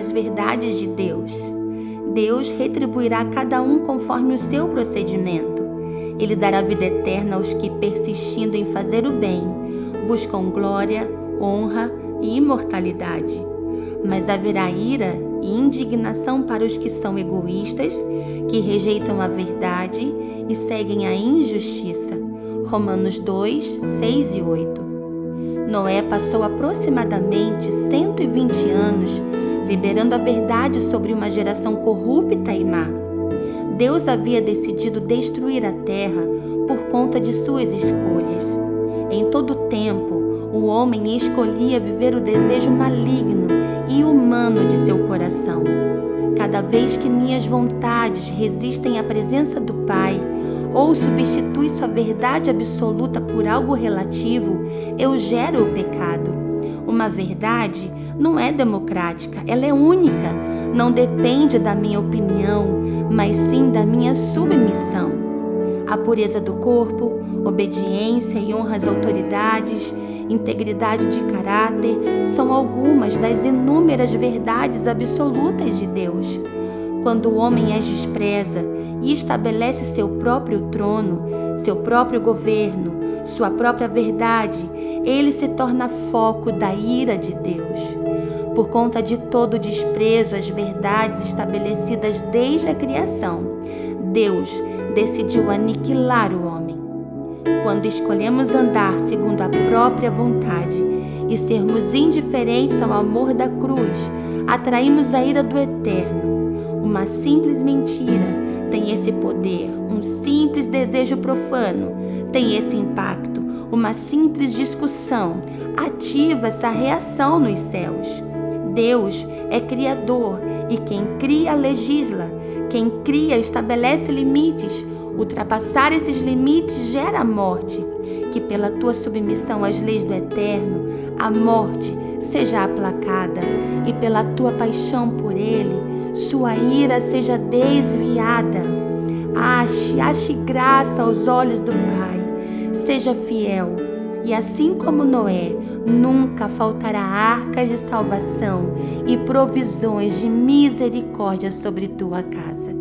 as verdades de Deus. Deus retribuirá cada um conforme o seu procedimento. Ele dará vida eterna aos que, persistindo em fazer o bem, buscam glória, honra e imortalidade. Mas haverá ira e indignação para os que são egoístas, que rejeitam a verdade e seguem a injustiça. Romanos 2, 6 e 8. Noé passou aproximadamente 120 anos liberando a verdade sobre uma geração corrupta e má. Deus havia decidido destruir a terra por conta de suas escolhas. Em todo tempo, o homem escolhia viver o desejo maligno e humano de seu coração. Cada vez que minhas vontades resistem à presença do Pai, ou substitui sua verdade absoluta por algo relativo, eu gero o pecado. Uma verdade não é democrática, ela é única. Não depende da minha opinião, mas sim da minha submissão. A pureza do corpo, obediência e honra às autoridades, integridade de caráter são algumas das inúmeras verdades absolutas de Deus. Quando o homem as despreza e estabelece seu próprio trono, seu próprio governo, sua própria verdade, ele se torna foco da ira de Deus. Por conta de todo o desprezo às verdades estabelecidas desde a criação, Deus decidiu aniquilar o homem. Quando escolhemos andar segundo a própria vontade e sermos indiferentes ao amor da cruz, atraímos a ira do eterno. Uma simples mentira tem esse poder, um simples desejo profano tem esse impacto, uma simples discussão ativa essa reação nos céus. Deus é criador e quem cria legisla, quem cria estabelece limites. Ultrapassar esses limites gera a morte. Que pela tua submissão às leis do eterno, a morte seja aplacada e pela tua paixão por ele, sua ira seja desviada. Ache, ache graça aos olhos do Pai. Seja fiel, e assim como Noé, nunca faltará arcas de salvação e provisões de misericórdia sobre tua casa.